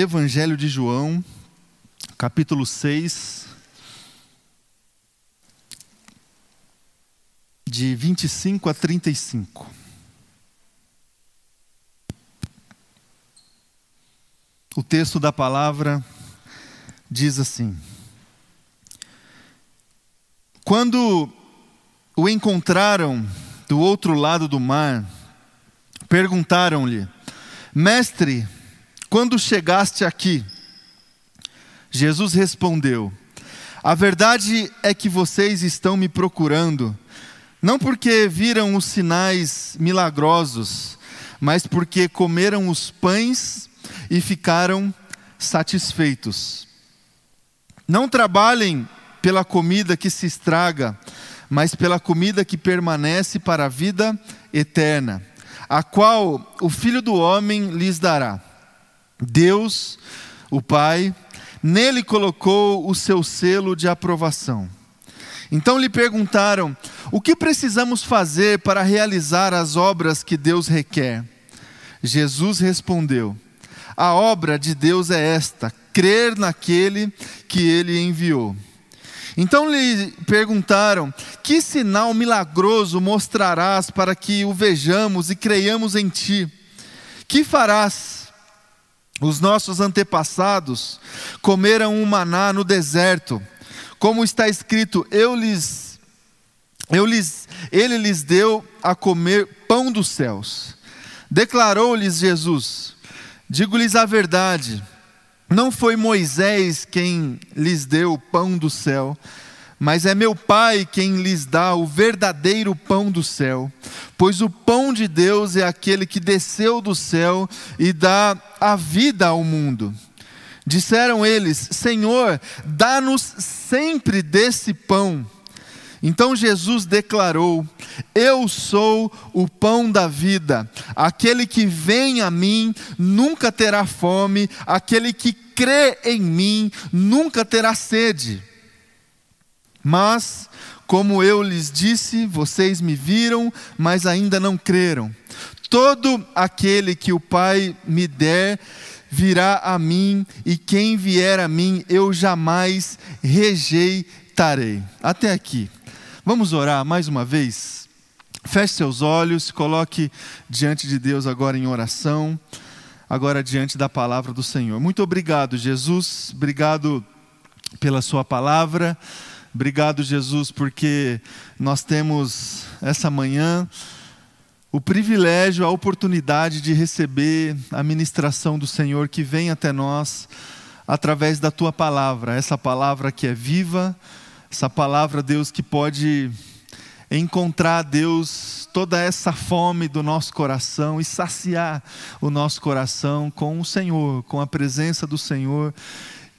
Evangelho de João, capítulo 6, de 25 a 35. O texto da palavra diz assim: Quando o encontraram do outro lado do mar, perguntaram-lhe: Mestre, quando chegaste aqui? Jesus respondeu: A verdade é que vocês estão me procurando, não porque viram os sinais milagrosos, mas porque comeram os pães e ficaram satisfeitos. Não trabalhem pela comida que se estraga, mas pela comida que permanece para a vida eterna, a qual o Filho do Homem lhes dará. Deus, o Pai, nele colocou o seu selo de aprovação. Então lhe perguntaram: O que precisamos fazer para realizar as obras que Deus requer? Jesus respondeu: A obra de Deus é esta: crer naquele que ele enviou. Então lhe perguntaram: Que sinal milagroso mostrarás para que o vejamos e creiamos em ti? Que farás? Os nossos antepassados comeram um maná no deserto, como está escrito: eu lhes, eu lhes, ele lhes deu a comer pão dos céus. Declarou-lhes Jesus: Digo-lhes a verdade, não foi Moisés quem lhes deu o pão do céu, mas é meu Pai quem lhes dá o verdadeiro pão do céu. Pois o pão de Deus é aquele que desceu do céu e dá a vida ao mundo. Disseram eles: Senhor, dá-nos sempre desse pão. Então Jesus declarou: Eu sou o pão da vida. Aquele que vem a mim nunca terá fome, aquele que crê em mim nunca terá sede. Mas, como eu lhes disse, vocês me viram, mas ainda não creram. Todo aquele que o Pai me der virá a mim, e quem vier a mim eu jamais rejeitarei. Até aqui. Vamos orar mais uma vez? Feche seus olhos, coloque diante de Deus agora em oração, agora diante da palavra do Senhor. Muito obrigado, Jesus. Obrigado pela Sua palavra. Obrigado, Jesus, porque nós temos essa manhã o privilégio, a oportunidade de receber a ministração do Senhor que vem até nós através da tua palavra, essa palavra que é viva, essa palavra, Deus, que pode encontrar, Deus, toda essa fome do nosso coração e saciar o nosso coração com o Senhor, com a presença do Senhor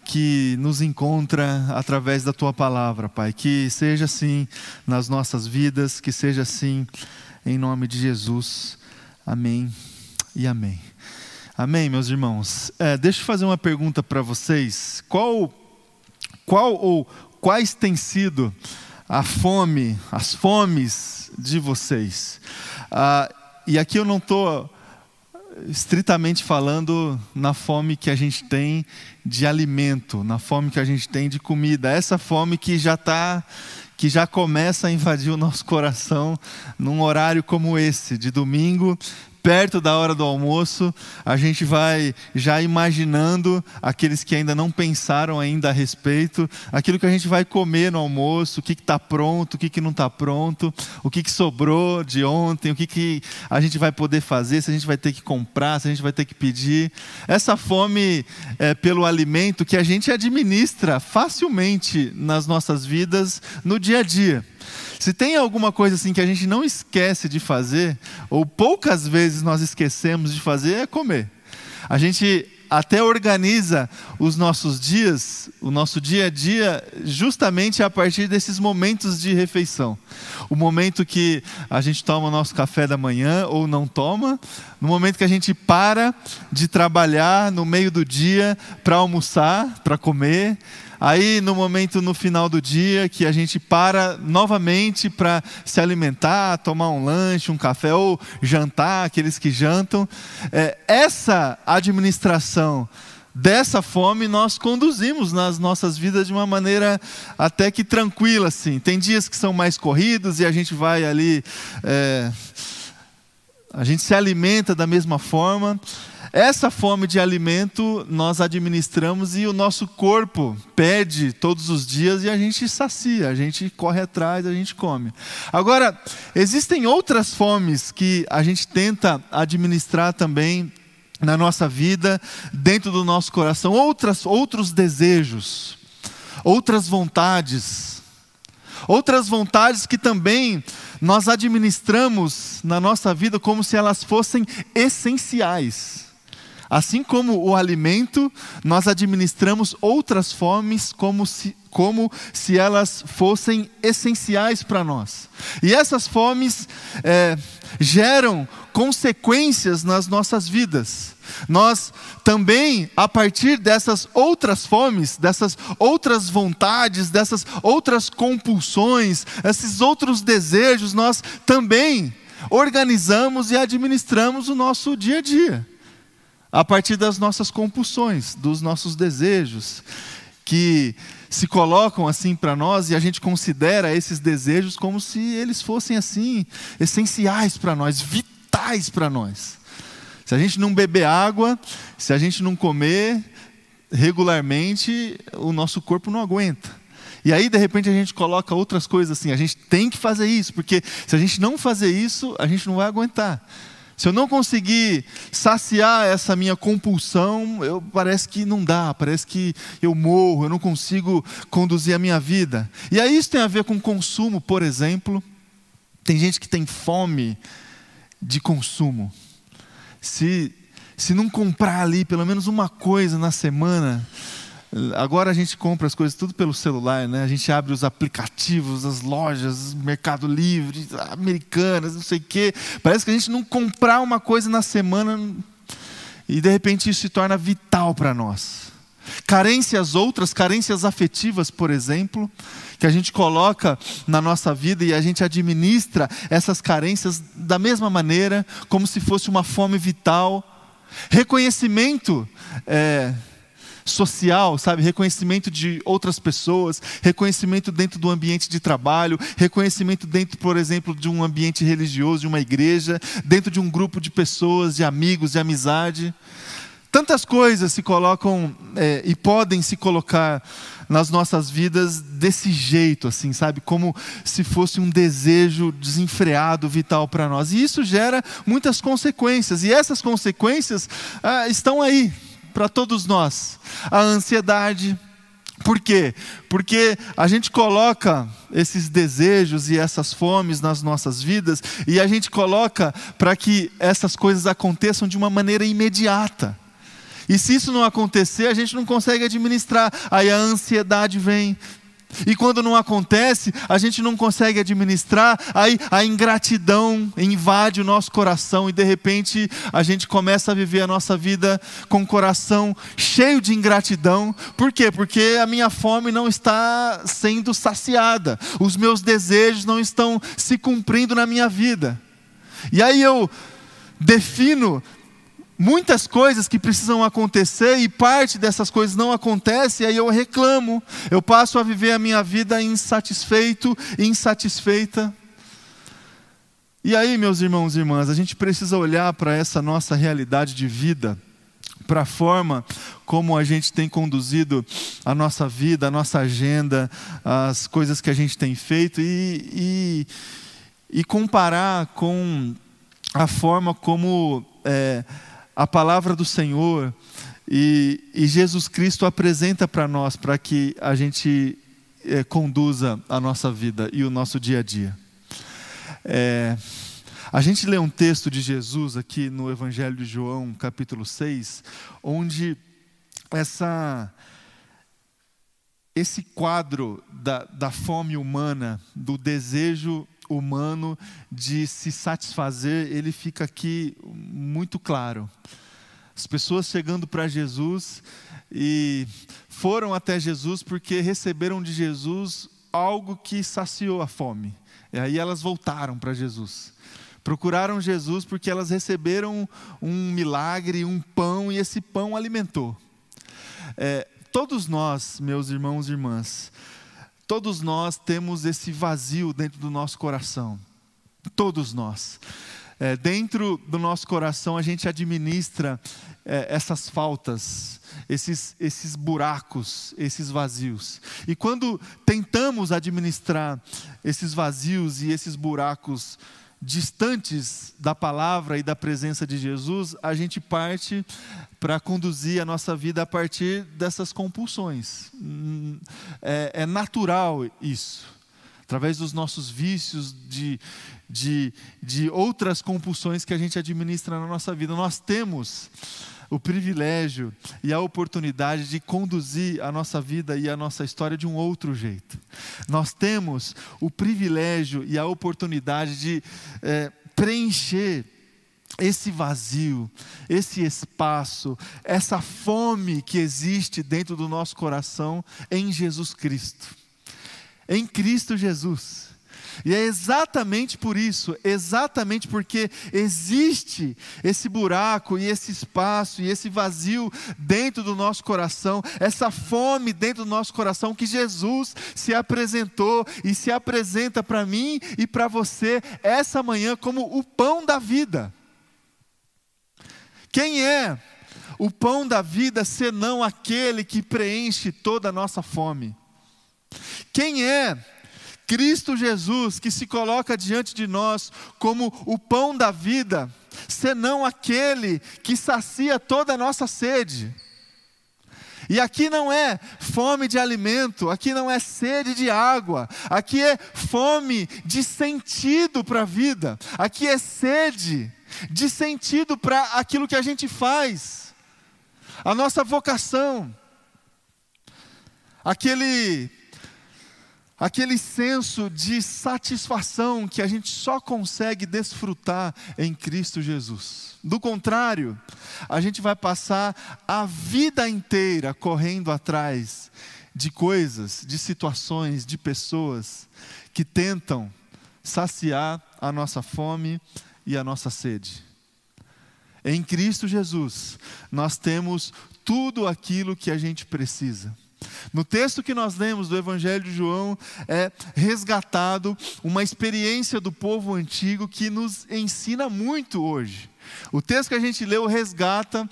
que nos encontra através da tua palavra, Pai. Que seja assim nas nossas vidas, que seja assim em nome de Jesus. Amém e amém. Amém, meus irmãos. É, deixa eu fazer uma pergunta para vocês. Qual, qual ou quais têm sido a fome, as fomes de vocês? Ah, e aqui eu não estou estritamente falando na fome que a gente tem de alimento, na fome que a gente tem de comida, essa fome que já está que já começa a invadir o nosso coração num horário como esse, de domingo, perto da hora do almoço, a gente vai já imaginando aqueles que ainda não pensaram ainda a respeito, aquilo que a gente vai comer no almoço, o que está pronto, o que, que não está pronto, o que, que sobrou de ontem, o que, que a gente vai poder fazer, se a gente vai ter que comprar, se a gente vai ter que pedir. Essa fome é, pelo alimento que a gente administra facilmente nas nossas vidas no dia a dia. Se tem alguma coisa assim que a gente não esquece de fazer, ou poucas vezes nós esquecemos de fazer, é comer. A gente até organiza os nossos dias, o nosso dia a dia, justamente a partir desses momentos de refeição. O momento que a gente toma o nosso café da manhã ou não toma, no momento que a gente para de trabalhar no meio do dia para almoçar, para comer, Aí, no momento no final do dia, que a gente para novamente para se alimentar, tomar um lanche, um café ou jantar, aqueles que jantam, é, essa administração dessa fome nós conduzimos nas nossas vidas de uma maneira até que tranquila, assim. Tem dias que são mais corridos e a gente vai ali, é, a gente se alimenta da mesma forma. Essa fome de alimento nós administramos e o nosso corpo pede todos os dias e a gente sacia, a gente corre atrás, a gente come. Agora, existem outras fomes que a gente tenta administrar também na nossa vida, dentro do nosso coração, outras, outros desejos, outras vontades, outras vontades que também nós administramos na nossa vida como se elas fossem essenciais. Assim como o alimento, nós administramos outras fomes como se, como se elas fossem essenciais para nós. E essas fomes é, geram consequências nas nossas vidas. Nós também, a partir dessas outras fomes, dessas outras vontades, dessas outras compulsões, esses outros desejos, nós também organizamos e administramos o nosso dia a dia a partir das nossas compulsões, dos nossos desejos, que se colocam assim para nós e a gente considera esses desejos como se eles fossem assim, essenciais para nós, vitais para nós. Se a gente não beber água, se a gente não comer regularmente, o nosso corpo não aguenta. E aí, de repente, a gente coloca outras coisas assim, a gente tem que fazer isso, porque se a gente não fazer isso, a gente não vai aguentar. Se eu não conseguir saciar essa minha compulsão, eu, parece que não dá, parece que eu morro, eu não consigo conduzir a minha vida. E aí isso tem a ver com consumo, por exemplo. Tem gente que tem fome de consumo. Se, se não comprar ali pelo menos uma coisa na semana, Agora a gente compra as coisas tudo pelo celular, né? A gente abre os aplicativos, as lojas, Mercado Livre, americanas, não sei o quê. Parece que a gente não comprar uma coisa na semana e de repente isso se torna vital para nós. Carências outras, carências afetivas, por exemplo, que a gente coloca na nossa vida e a gente administra essas carências da mesma maneira, como se fosse uma fome vital. Reconhecimento. É, social, sabe? Reconhecimento de outras pessoas, reconhecimento dentro do ambiente de trabalho, reconhecimento dentro, por exemplo, de um ambiente religioso, de uma igreja, dentro de um grupo de pessoas, de amigos, de amizade. Tantas coisas se colocam é, e podem se colocar nas nossas vidas desse jeito, assim, sabe? Como se fosse um desejo desenfreado, vital para nós. E isso gera muitas consequências. E essas consequências ah, estão aí, para todos nós. A ansiedade. Por quê? Porque a gente coloca esses desejos e essas fomes nas nossas vidas e a gente coloca para que essas coisas aconteçam de uma maneira imediata. E se isso não acontecer, a gente não consegue administrar. Aí a ansiedade vem, e quando não acontece, a gente não consegue administrar, aí a ingratidão invade o nosso coração e de repente a gente começa a viver a nossa vida com o coração cheio de ingratidão. Por quê? Porque a minha fome não está sendo saciada, os meus desejos não estão se cumprindo na minha vida. E aí eu defino muitas coisas que precisam acontecer e parte dessas coisas não acontece, e aí eu reclamo. Eu passo a viver a minha vida insatisfeito, insatisfeita. E aí, meus irmãos e irmãs, a gente precisa olhar para essa nossa realidade de vida, para a forma como a gente tem conduzido a nossa vida, a nossa agenda, as coisas que a gente tem feito e, e, e comparar com a forma como é, a palavra do Senhor e, e Jesus Cristo apresenta para nós, para que a gente é, conduza a nossa vida e o nosso dia a dia. É, a gente lê um texto de Jesus aqui no Evangelho de João, capítulo 6, onde essa, esse quadro da, da fome humana, do desejo humano de se satisfazer, ele fica aqui muito claro. As pessoas chegando para Jesus e foram até Jesus porque receberam de Jesus algo que saciou a fome. E aí elas voltaram para Jesus. Procuraram Jesus porque elas receberam um milagre, um pão, e esse pão alimentou. É, todos nós, meus irmãos e irmãs, todos nós temos esse vazio dentro do nosso coração. Todos nós. É, dentro do nosso coração a gente administra é, essas faltas, esses, esses buracos, esses vazios. E quando tentamos administrar esses vazios e esses buracos distantes da palavra e da presença de Jesus, a gente parte para conduzir a nossa vida a partir dessas compulsões. Hum, é, é natural isso. Através dos nossos vícios, de, de, de outras compulsões que a gente administra na nossa vida. Nós temos o privilégio e a oportunidade de conduzir a nossa vida e a nossa história de um outro jeito. Nós temos o privilégio e a oportunidade de é, preencher esse vazio, esse espaço, essa fome que existe dentro do nosso coração em Jesus Cristo. Em Cristo Jesus. E é exatamente por isso, exatamente porque existe esse buraco e esse espaço e esse vazio dentro do nosso coração, essa fome dentro do nosso coração que Jesus se apresentou e se apresenta para mim e para você essa manhã como o pão da vida. Quem é o pão da vida senão aquele que preenche toda a nossa fome? Quem é Cristo Jesus, que se coloca diante de nós como o pão da vida, senão aquele que sacia toda a nossa sede. E aqui não é fome de alimento, aqui não é sede de água, aqui é fome de sentido para a vida, aqui é sede de sentido para aquilo que a gente faz, a nossa vocação, aquele aquele senso de satisfação que a gente só consegue desfrutar em Cristo Jesus. Do contrário, a gente vai passar a vida inteira correndo atrás de coisas, de situações, de pessoas que tentam saciar a nossa fome e a nossa sede. Em Cristo Jesus, nós temos tudo aquilo que a gente precisa. No texto que nós lemos do Evangelho de João, é resgatado uma experiência do povo antigo que nos ensina muito hoje. O texto que a gente leu resgata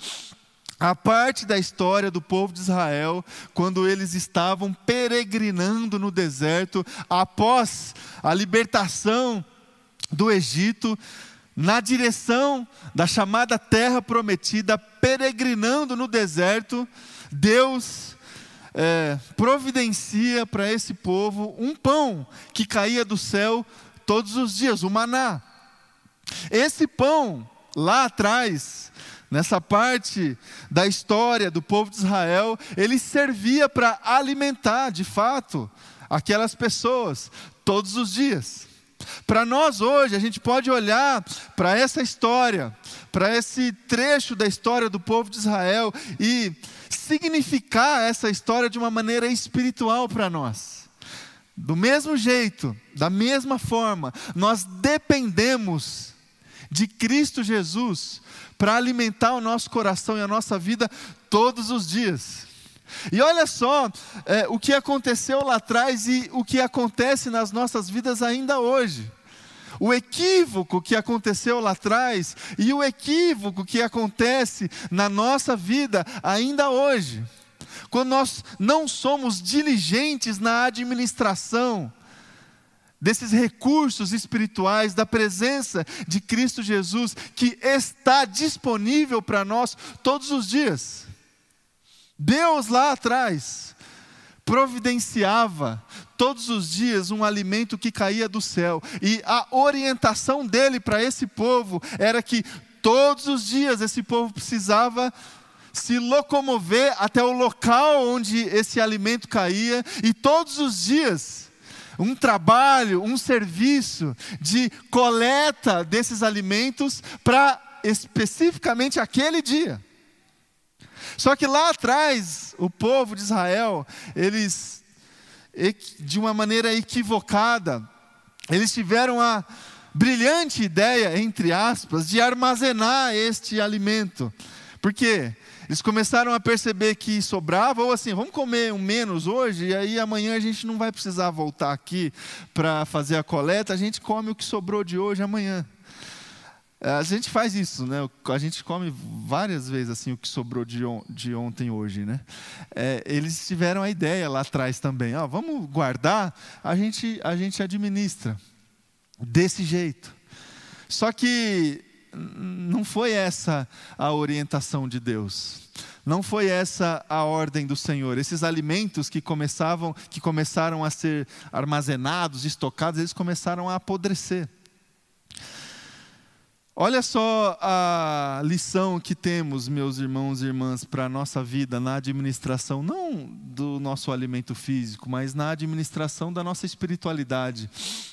a parte da história do povo de Israel, quando eles estavam peregrinando no deserto após a libertação do Egito, na direção da chamada terra prometida, peregrinando no deserto, Deus é, providencia para esse povo um pão que caía do céu todos os dias, o maná. Esse pão, lá atrás, nessa parte da história do povo de Israel, ele servia para alimentar, de fato, aquelas pessoas todos os dias. Para nós hoje, a gente pode olhar para essa história, para esse trecho da história do povo de Israel e significar essa história de uma maneira espiritual para nós. Do mesmo jeito, da mesma forma, nós dependemos de Cristo Jesus para alimentar o nosso coração e a nossa vida todos os dias. E olha só é, o que aconteceu lá atrás e o que acontece nas nossas vidas ainda hoje o equívoco que aconteceu lá atrás e o equívoco que acontece na nossa vida ainda hoje. Quando nós não somos diligentes na administração desses recursos espirituais, da presença de Cristo Jesus, que está disponível para nós todos os dias. Deus lá atrás providenciava todos os dias um alimento que caía do céu. E a orientação dele para esse povo era que todos os dias esse povo precisava se locomover até o local onde esse alimento caía, e todos os dias um trabalho, um serviço de coleta desses alimentos para especificamente aquele dia. Só que lá atrás, o povo de Israel, eles de uma maneira equivocada. Eles tiveram a brilhante ideia, entre aspas, de armazenar este alimento. Porque Eles começaram a perceber que sobrava, ou assim, vamos comer um menos hoje, e aí amanhã a gente não vai precisar voltar aqui para fazer a coleta, a gente come o que sobrou de hoje amanhã. É, a gente faz isso, né? A gente come várias vezes assim o que sobrou de, on de ontem hoje, né? É, eles tiveram a ideia lá atrás também, ó, vamos guardar, a gente a gente administra desse jeito. Só que não foi essa a orientação de Deus. Não foi essa a ordem do Senhor. Esses alimentos que começavam, que começaram a ser armazenados, estocados, eles começaram a apodrecer. Olha só a lição que temos, meus irmãos e irmãs, para a nossa vida na administração, não do nosso alimento físico, mas na administração da nossa espiritualidade,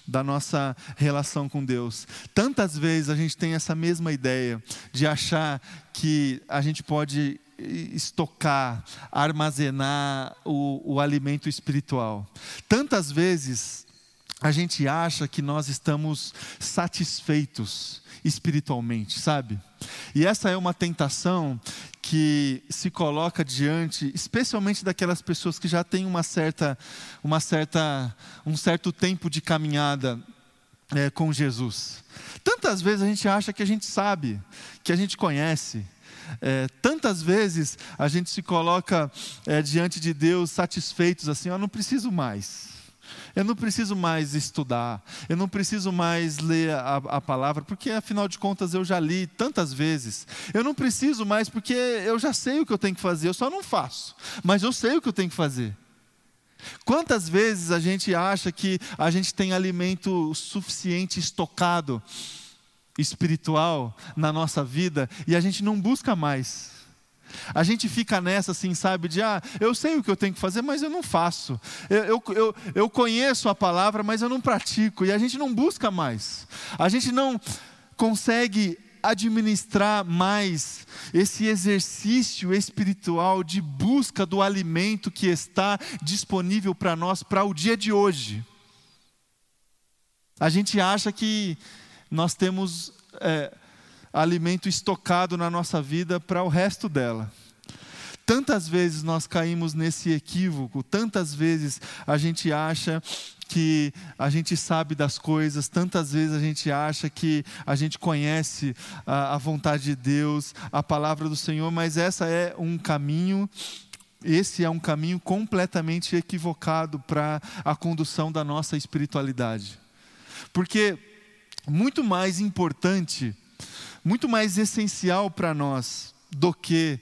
da nossa relação com Deus. Tantas vezes a gente tem essa mesma ideia de achar que a gente pode estocar, armazenar o, o alimento espiritual. Tantas vezes a gente acha que nós estamos satisfeitos espiritualmente, sabe? E essa é uma tentação que se coloca diante, especialmente daquelas pessoas que já têm uma certa, uma certa, um certo tempo de caminhada é, com Jesus. Tantas vezes a gente acha que a gente sabe, que a gente conhece. É, tantas vezes a gente se coloca é, diante de Deus satisfeitos assim, eu não preciso mais. Eu não preciso mais estudar, eu não preciso mais ler a, a, palavra, porque afinal de contas eu já li tantas vezes. Eu não preciso mais porque eu já sei o que eu tenho que fazer, eu só não faço, mas eu sei o que eu tenho que fazer. Quantas vezes a gente acha que a gente tem alimento suficiente estocado espiritual na nossa vida e a gente não busca mais? A gente fica nessa assim, sabe, de ah, eu sei o que eu tenho que fazer, mas eu não faço. Eu, eu, eu, eu conheço a palavra, mas eu não pratico. E a gente não busca mais. A gente não consegue administrar mais esse exercício espiritual de busca do alimento que está disponível para nós para o dia de hoje. A gente acha que nós temos. É, alimento estocado na nossa vida para o resto dela. Tantas vezes nós caímos nesse equívoco, tantas vezes a gente acha que a gente sabe das coisas, tantas vezes a gente acha que a gente conhece a, a vontade de Deus, a palavra do Senhor, mas essa é um caminho esse é um caminho completamente equivocado para a condução da nossa espiritualidade. Porque muito mais importante muito mais essencial para nós do que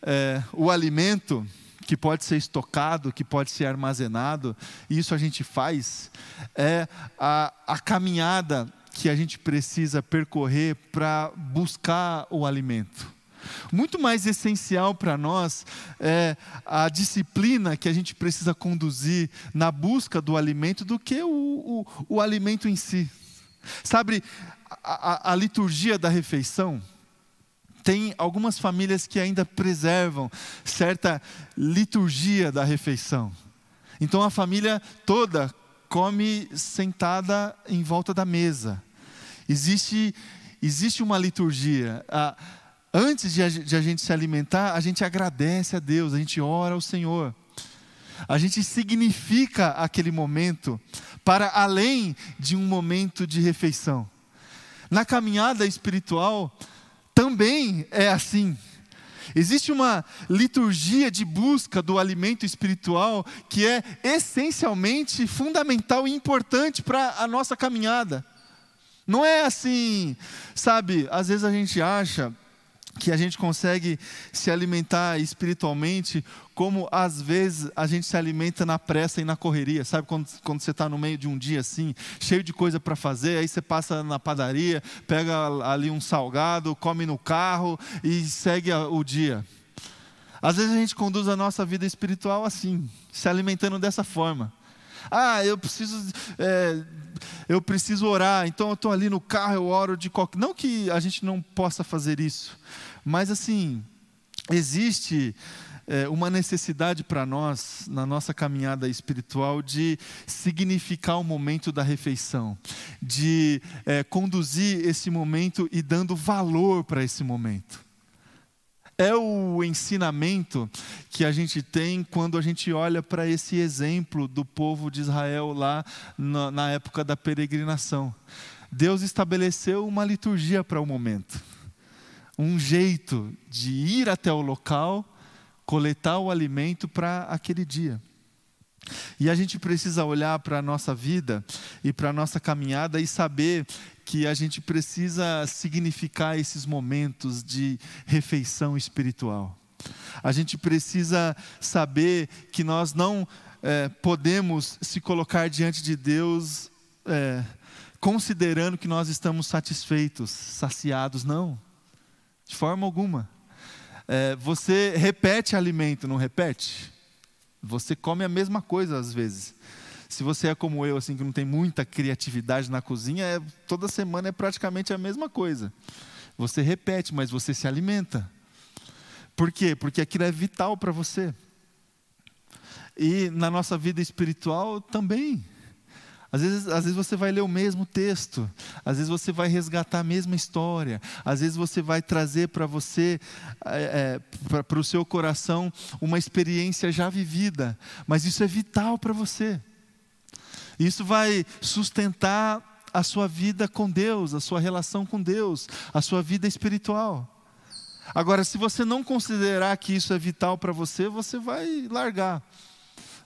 é, o alimento que pode ser estocado, que pode ser armazenado, e isso a gente faz, é a, a caminhada que a gente precisa percorrer para buscar o alimento. Muito mais essencial para nós é a disciplina que a gente precisa conduzir na busca do alimento do que o, o, o alimento em si. Sabe, a, a, liturgia da refeição, tem algumas famílias que ainda preservam certa liturgia da refeição. Então a família toda come sentada em volta da mesa. Existe, existe uma liturgia. Antes de a, de a gente se alimentar, a gente agradece a Deus, a gente ora ao Senhor. A gente significa aquele momento para além de um momento de refeição. Na caminhada espiritual também é assim. Existe uma liturgia de busca do alimento espiritual que é essencialmente fundamental e importante para a nossa caminhada. Não é assim, sabe? Às vezes a gente acha que a gente consegue se alimentar espiritualmente como às vezes a gente se alimenta na pressa e na correria, sabe? Quando, quando você está no meio de um dia assim, cheio de coisa para fazer, aí você passa na padaria, pega ali um salgado, come no carro e segue o dia. Às vezes a gente conduz a nossa vida espiritual assim, se alimentando dessa forma. Ah, eu preciso, é, eu preciso orar, então eu estou ali no carro, eu oro de qualquer. Não que a gente não possa fazer isso, mas assim, existe é, uma necessidade para nós, na nossa caminhada espiritual, de significar o momento da refeição, de é, conduzir esse momento e dando valor para esse momento. É o ensinamento que a gente tem quando a gente olha para esse exemplo do povo de Israel lá na, na época da peregrinação. Deus estabeleceu uma liturgia para o momento, um jeito de ir até o local, coletar o alimento para aquele dia. E a gente precisa olhar para a nossa vida e para a nossa caminhada e saber que a gente precisa significar esses momentos de refeição espiritual. A gente precisa saber que nós não é, podemos se colocar diante de Deus é, considerando que nós estamos satisfeitos, saciados, não, de forma alguma. É, você repete alimento, não repete? Você come a mesma coisa às vezes. Se você é como eu, assim, que não tem muita criatividade na cozinha, é, toda semana é praticamente a mesma coisa. Você repete, mas você se alimenta. Por quê? Porque aquilo é vital para você. E na nossa vida espiritual também. Às vezes, às vezes você vai ler o mesmo texto, às vezes você vai resgatar a mesma história, às vezes você vai trazer para você, é, é para o seu coração, uma experiência já vivida, mas isso é vital para você. Isso vai sustentar a sua vida com Deus, a sua relação com Deus, a sua vida espiritual. Agora, se você não considerar que isso é vital para você, você vai largar,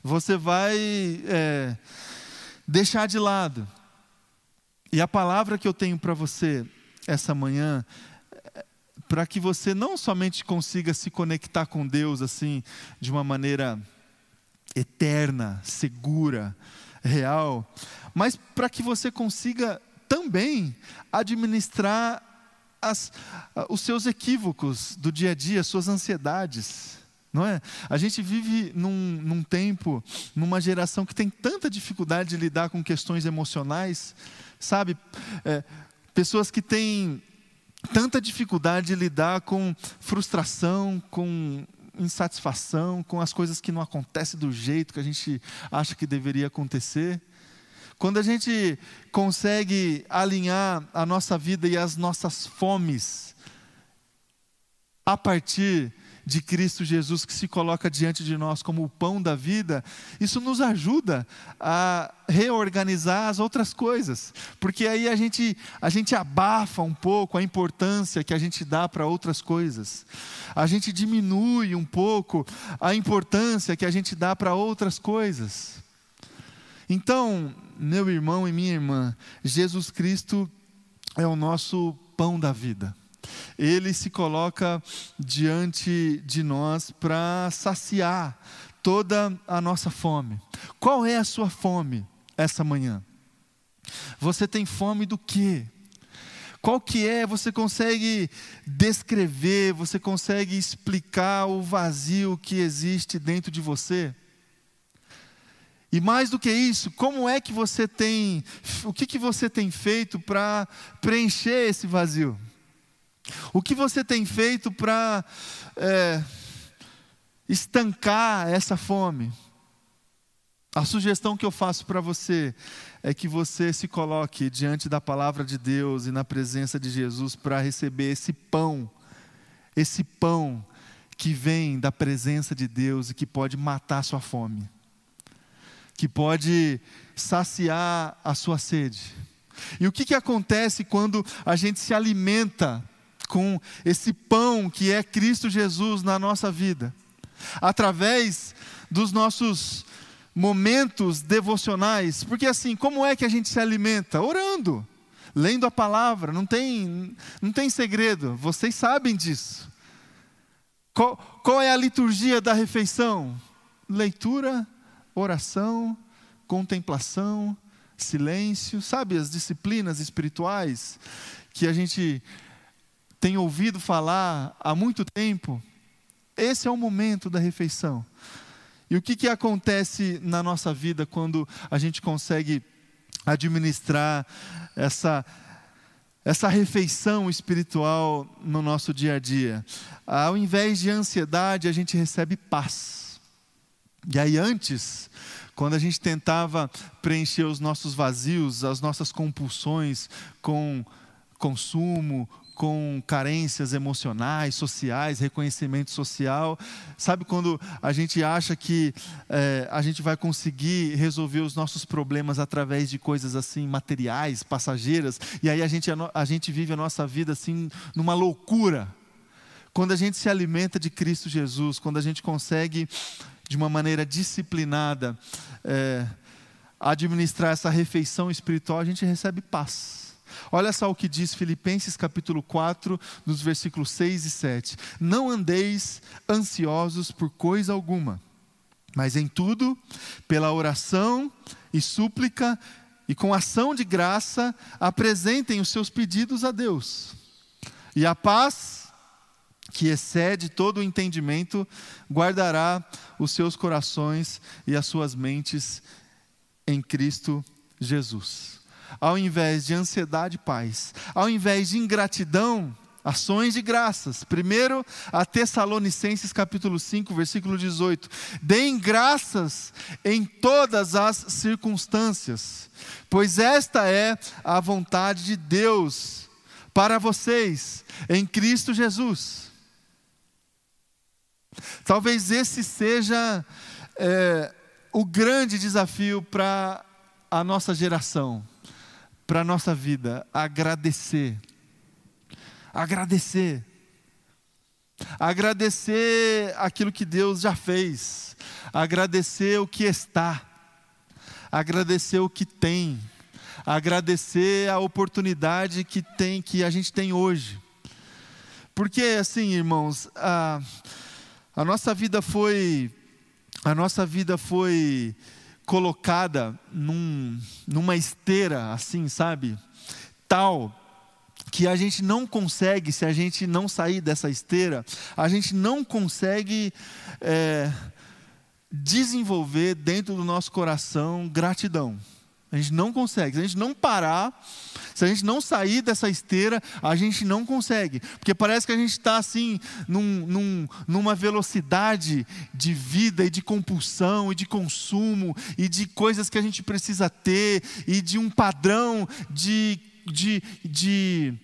você vai. É, deixar de lado. E a palavra que eu tenho para você essa manhã, para que você não somente consiga se conectar com Deus assim, de uma maneira eterna, segura, real, mas para que você consiga também administrar as, os seus equívocos do dia a dia, suas ansiedades não é? A gente vive num, num tempo, numa geração que tem tanta dificuldade de lidar com questões emocionais, sabe? É, pessoas que têm tanta dificuldade de lidar com frustração, com insatisfação, com as coisas que não acontecem do jeito que a gente acha que deveria acontecer. Quando a gente consegue alinhar a nossa vida e as nossas fomes a partir de Cristo Jesus que se coloca diante de nós como o pão da vida, isso nos ajuda a reorganizar as outras coisas, porque aí a gente, a gente abafa um pouco a importância que a gente dá para outras coisas, a gente diminui um pouco a importância que a gente dá para outras coisas. Então, meu irmão e minha irmã, Jesus Cristo é o nosso pão da vida ele se coloca diante de nós para saciar toda a nossa fome. Qual é a sua fome essa manhã? Você tem fome do quê? Qual que é? Você consegue descrever, você consegue explicar o vazio que existe dentro de você? E mais do que isso, como é que você tem, o que, que você tem feito para preencher esse vazio? O que você tem feito para é, estancar essa fome? A sugestão que eu faço para você é que você se coloque diante da palavra de Deus e na presença de Jesus para receber esse pão, esse pão que vem da presença de Deus e que pode matar a sua fome, que pode saciar a sua sede. E o que, que acontece quando a gente se alimenta com esse pão que é Cristo Jesus na nossa vida, através dos nossos momentos devocionais, porque assim, como é que a gente se alimenta? Orando, lendo a palavra, não tem, não tem segredo, vocês sabem disso. Qual, qual é a liturgia da refeição? Leitura, oração, contemplação, silêncio, sabe as disciplinas espirituais que a gente tem ouvido falar há muito tempo, esse é o momento da refeição. E o que, que acontece na nossa vida quando a gente consegue administrar essa, essa refeição espiritual no nosso dia a dia? Ao invés de ansiedade, a gente recebe paz. E aí, antes, quando a gente tentava preencher os nossos vazios, as nossas compulsões com consumo, com carências emocionais, sociais, reconhecimento social. Sabe quando a gente acha que é, a gente vai conseguir resolver os nossos problemas através de coisas assim materiais, passageiras, e aí a gente, a gente vive a nossa vida assim numa loucura. Quando a gente se alimenta de Cristo Jesus, quando a gente consegue, de uma maneira disciplinada, é, administrar essa refeição espiritual, a gente recebe paz. Olha só o que diz Filipenses capítulo 4, nos versículos 6 e 7. Não andeis ansiosos por coisa alguma, mas em tudo, pela oração e súplica e com ação de graça, apresentem os seus pedidos a Deus. E a paz, que excede todo o entendimento, guardará os seus corações e as suas mentes em Cristo Jesus ao invés de ansiedade, paz, ao invés de ingratidão, ações de graças. Primeiro, a Tessalonicenses capítulo 5, versículo 18. Deem graças em todas as circunstâncias, pois esta é a vontade de Deus para vocês em Cristo Jesus. Talvez esse seja é, o grande desafio para a nossa geração para a nossa vida agradecer. Agradecer. Agradecer aquilo que Deus já fez. Agradecer o que está. Agradecer o que tem. Agradecer a oportunidade que tem que a gente tem hoje. Porque assim, irmãos, a, a nossa vida foi a nossa vida foi colocada num, numa esteira, assim, sabe? Tal que a gente não consegue, se a gente não sair dessa esteira, a gente não consegue é, desenvolver dentro do nosso coração gratidão. A gente não consegue. Se a gente não parar, se a gente não sair dessa esteira, a gente não consegue. Porque parece que a gente está assim, num, num, numa velocidade de vida e de compulsão e de consumo e de coisas que a gente precisa ter e de um padrão de, de, de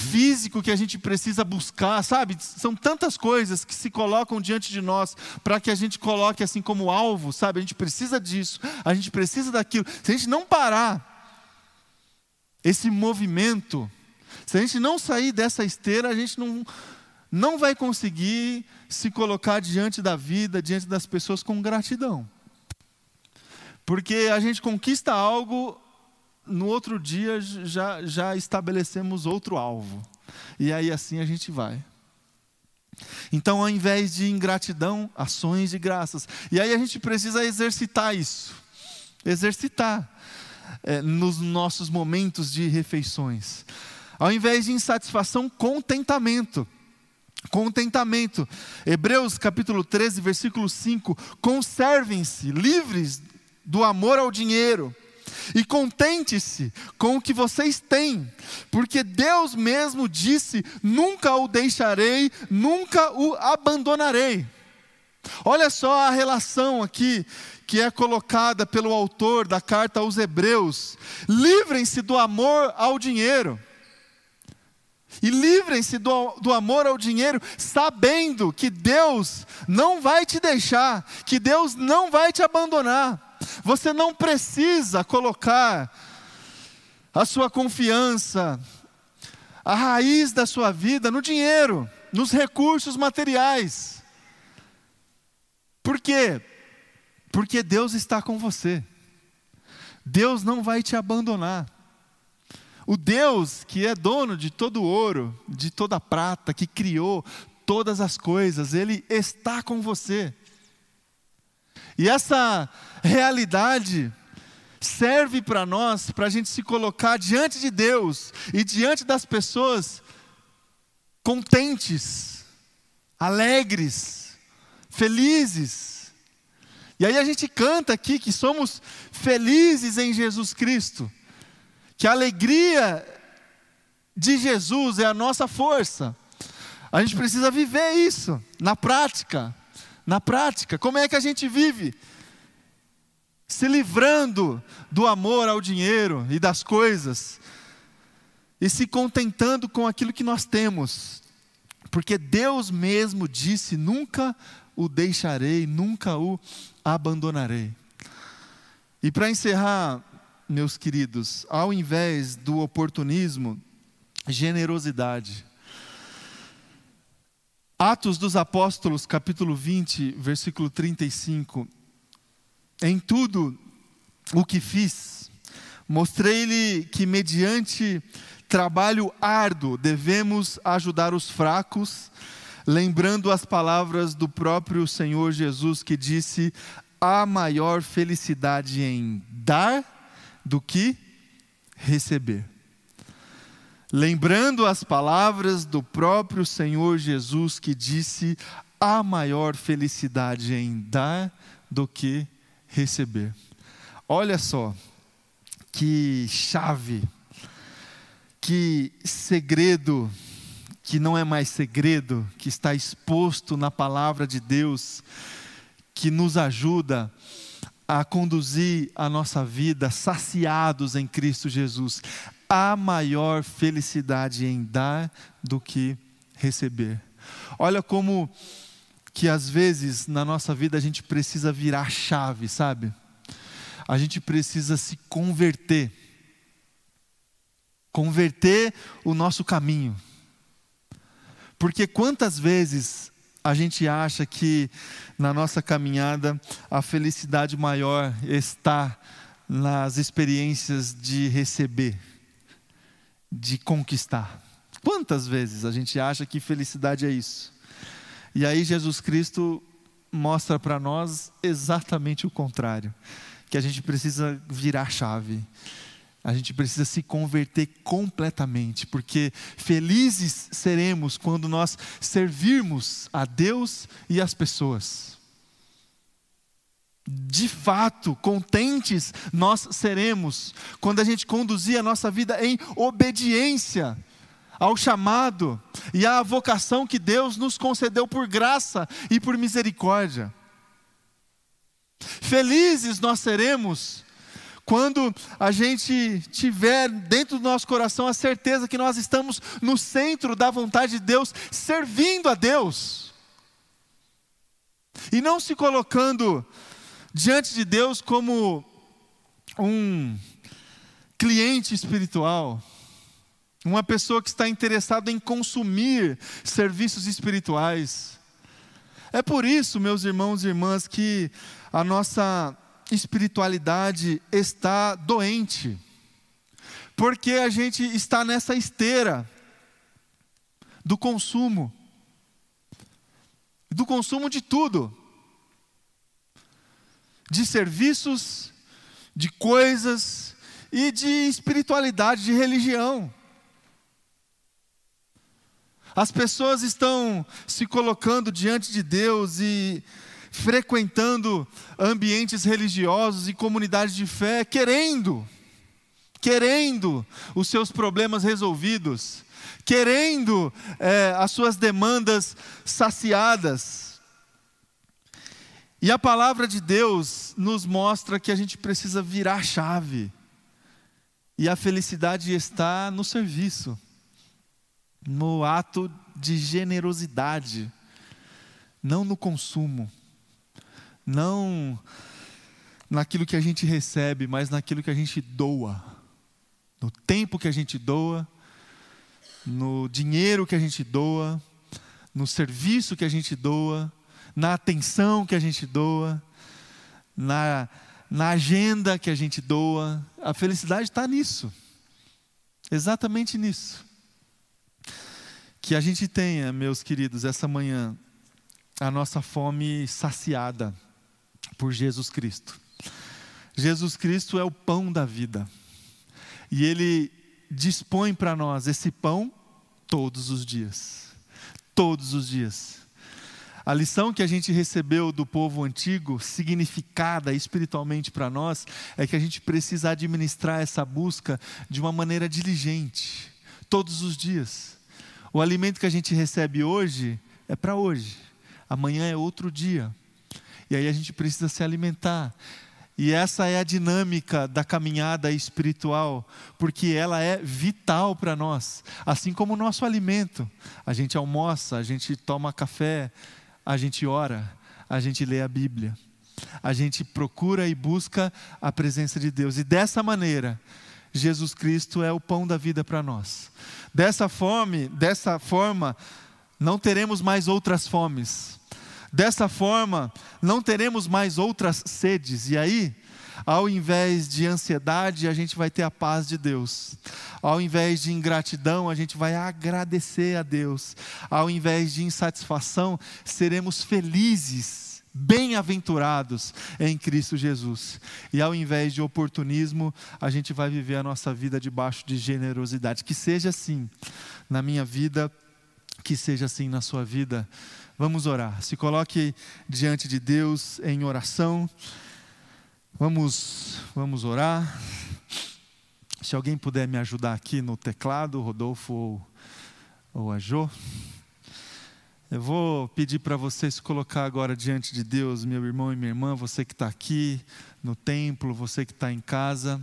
físico que a gente precisa buscar, sabe? São tantas coisas que se colocam diante de nós para que a gente coloque assim como alvo, sabe? A gente precisa disso, a gente precisa daquilo. Se a gente não parar esse movimento, se a gente não sair dessa esteira, a gente não não vai conseguir se colocar diante da vida, diante das pessoas com gratidão. Porque a gente conquista algo no outro dia já, já estabelecemos outro alvo. E aí assim a gente vai. Então, ao invés de ingratidão, ações de graças. E aí a gente precisa exercitar isso. Exercitar é, nos nossos momentos de refeições. Ao invés de insatisfação, contentamento. Contentamento. Hebreus capítulo 13, versículo 5. Conservem-se livres do amor ao dinheiro e contente-se com o que vocês têm, porque Deus mesmo disse: nunca o deixarei, nunca o abandonarei. Olha só a relação aqui que é colocada pelo autor da carta aos Hebreus: livrem-se do amor ao dinheiro. E livrem-se do, do amor ao dinheiro, sabendo que Deus não vai te deixar, que Deus não vai te abandonar. Você não precisa colocar a sua confiança, a raiz da sua vida no dinheiro, nos recursos materiais. Por quê? Porque Deus está com você. Deus não vai te abandonar. O Deus que é dono de todo ouro, de toda prata, que criou todas as coisas, Ele está com você. E essa realidade serve para nós, para a gente se colocar diante de Deus e diante das pessoas contentes, alegres, felizes. E aí a gente canta aqui que somos felizes em Jesus Cristo, que a alegria de Jesus é a nossa força. A gente precisa viver isso na prática. Na prática, como é que a gente vive? Se livrando do amor ao dinheiro e das coisas, e se contentando com aquilo que nós temos, porque Deus mesmo disse: nunca o deixarei, nunca o abandonarei. E para encerrar, meus queridos, ao invés do oportunismo, generosidade. Atos dos Apóstolos, capítulo 20, versículo 35. Em tudo o que fiz, mostrei-lhe que, mediante trabalho árduo, devemos ajudar os fracos, lembrando as palavras do próprio Senhor Jesus, que disse: há maior felicidade em dar do que receber. Lembrando as palavras do próprio Senhor Jesus que disse: há maior felicidade em dar do que receber. Olha só, que chave, que segredo, que não é mais segredo, que está exposto na palavra de Deus, que nos ajuda a conduzir a nossa vida saciados em Cristo Jesus há maior felicidade em dar do que receber. Olha como que às vezes na nossa vida a gente precisa virar chave, sabe? A gente precisa se converter. Converter o nosso caminho. Porque quantas vezes a gente acha que na nossa caminhada a felicidade maior está nas experiências de receber de conquistar. Quantas vezes a gente acha que felicidade é isso? E aí Jesus Cristo mostra para nós exatamente o contrário, que a gente precisa virar chave. A gente precisa se converter completamente, porque felizes seremos quando nós servirmos a Deus e as pessoas de fato, contentes nós seremos quando a gente conduzir a nossa vida em obediência ao chamado e à vocação que Deus nos concedeu por graça e por misericórdia. Felizes nós seremos quando a gente tiver dentro do nosso coração a certeza que nós estamos no centro da vontade de Deus, servindo a Deus. E não se colocando diante de Deus como um cliente espiritual, uma pessoa que está interessada em consumir serviços espirituais. É por isso, meus irmãos e irmãs, que a nossa espiritualidade está doente, porque a gente está nessa esteira do consumo, do consumo de tudo de serviços, de coisas e de espiritualidade, de religião. As pessoas estão se colocando diante de Deus e frequentando ambientes religiosos e comunidades de fé, querendo, querendo os seus problemas resolvidos, querendo é, as suas demandas saciadas. E a palavra de Deus nos mostra que a gente precisa virar chave. E a felicidade está no serviço, no ato de generosidade, não no consumo, não naquilo que a gente recebe, mas naquilo que a gente doa, no tempo que a gente doa, no dinheiro que a gente doa, no serviço que a gente doa na atenção que a gente doa, na, na agenda que a gente doa. A felicidade está nisso, exatamente nisso. Que a gente tenha, meus queridos, essa manhã, a nossa fome saciada por Jesus Cristo. Jesus Cristo é o pão da vida. E Ele dispõe para nós esse pão todos os dias. Todos os dias. A lição que a gente recebeu do povo antigo, significada espiritualmente para nós, é que a gente precisa administrar essa busca de uma maneira diligente, todos os dias. O alimento que a gente recebe hoje é para hoje, amanhã é outro dia. E aí a gente precisa se alimentar. E essa é a dinâmica da caminhada espiritual, porque ela é vital para nós, assim como o nosso alimento. A gente almoça, a gente toma café, a gente ora, a gente lê a Bíblia. A gente procura e busca a presença de Deus. E dessa maneira, Jesus Cristo é o pão da vida para nós. Dessa fome, dessa forma, não teremos mais outras fomes. Dessa forma, não teremos mais outras sedes. E aí, ao invés de ansiedade, a gente vai ter a paz de Deus. Ao invés de ingratidão, a gente vai agradecer a Deus. Ao invés de insatisfação, seremos felizes bem-aventurados em Cristo Jesus. E ao invés de oportunismo, a gente vai viver a nossa vida debaixo de generosidade. Que seja assim na minha vida, que seja assim na sua vida. Vamos orar. Se coloque diante de Deus em oração. Vamos, vamos orar. Se alguém puder me ajudar aqui no teclado, Rodolfo ou, ou a. Eu vou pedir para você se colocar agora diante de Deus, meu irmão e minha irmã, você que está aqui no templo, você que está em casa.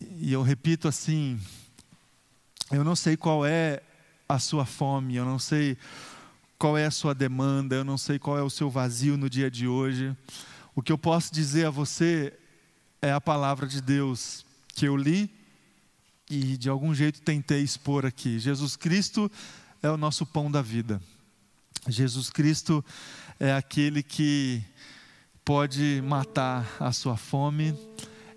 E eu repito assim: eu não sei qual é a sua fome, eu não sei qual é a sua demanda, eu não sei qual é o seu vazio no dia de hoje. O que eu posso dizer a você é a palavra de Deus que eu li e de algum jeito tentei expor aqui. Jesus Cristo é o nosso pão da vida. Jesus Cristo é aquele que pode matar a sua fome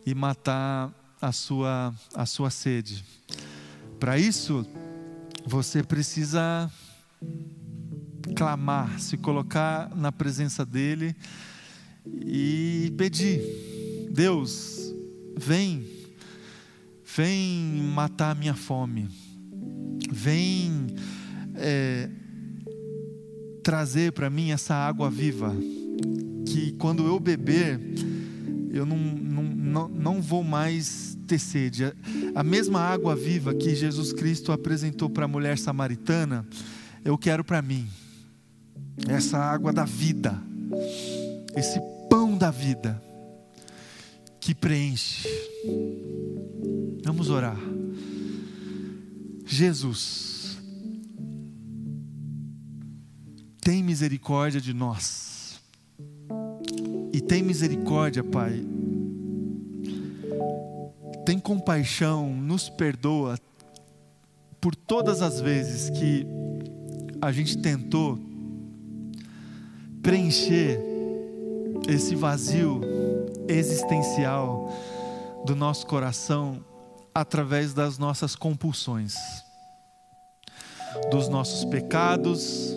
e matar a sua, a sua sede. Para isso, você precisa clamar, se colocar na presença dEle e pedir: Deus, vem, vem matar a minha fome, vem é, trazer para mim essa água viva, que quando eu beber, eu não, não, não, não vou mais ter sede. A mesma água viva que Jesus Cristo apresentou para a mulher samaritana, eu quero para mim. Essa água da vida, esse pão da vida que preenche. Vamos orar. Jesus, tem misericórdia de nós. E tem misericórdia, Pai, tem compaixão, nos perdoa por todas as vezes que a gente tentou preencher esse vazio existencial do nosso coração através das nossas compulsões, dos nossos pecados,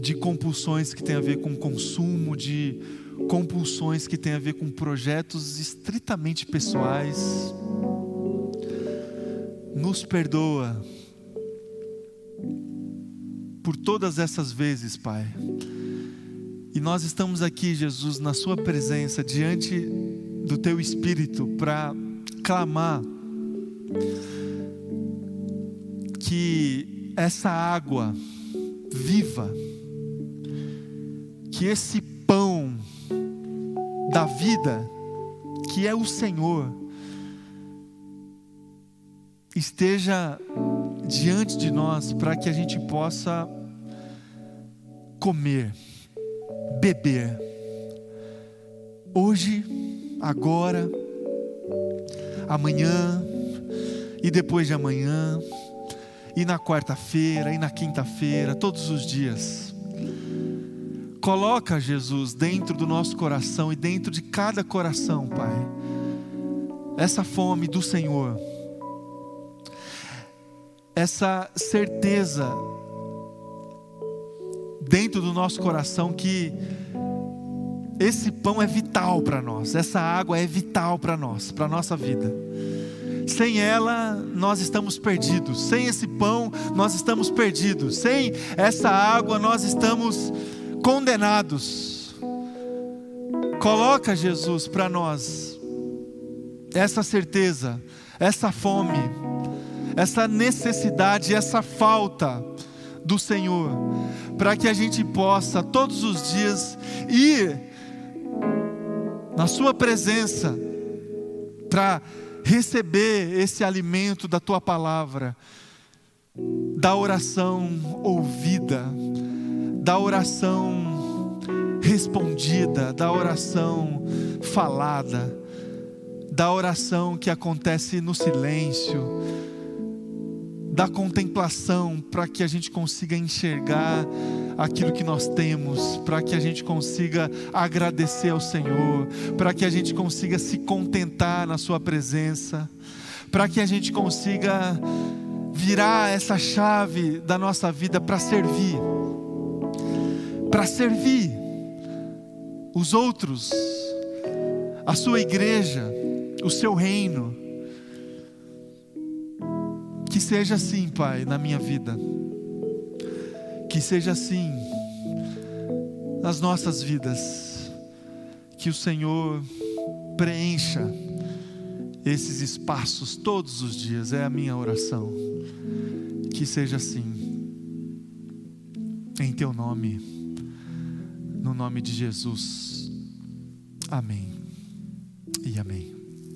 de compulsões que têm a ver com consumo, de compulsões que têm a ver com projetos estritamente pessoais. Nos perdoa por todas essas vezes, Pai. E nós estamos aqui, Jesus, na Sua presença, diante do Teu Espírito, para clamar que essa água viva, que esse pão da vida, que é o Senhor, esteja diante de nós para que a gente possa comer, beber, hoje, agora, amanhã e depois de amanhã, e na quarta-feira, e na quinta-feira, todos os dias Coloca Jesus dentro do nosso coração e dentro de cada coração, Pai. Essa fome do Senhor. Essa certeza dentro do nosso coração que esse pão é vital para nós, essa água é vital para nós, para a nossa vida. Sem ela, nós estamos perdidos. Sem esse pão, nós estamos perdidos. Sem essa água, nós estamos condenados. Coloca Jesus para nós essa certeza, essa fome, essa necessidade, essa falta do Senhor, para que a gente possa todos os dias ir na Sua presença para receber esse alimento da Tua palavra, da oração ouvida, da oração respondida, da oração falada, da oração que acontece no silêncio da contemplação, para que a gente consiga enxergar aquilo que nós temos, para que a gente consiga agradecer ao Senhor, para que a gente consiga se contentar na Sua presença, para que a gente consiga virar essa chave da nossa vida para servir, para servir os outros, a Sua igreja, o Seu reino que seja assim, Pai, na minha vida. Que seja assim nas nossas vidas. Que o Senhor preencha esses espaços todos os dias, é a minha oração. Que seja assim. Em teu nome, no nome de Jesus. Amém e amém.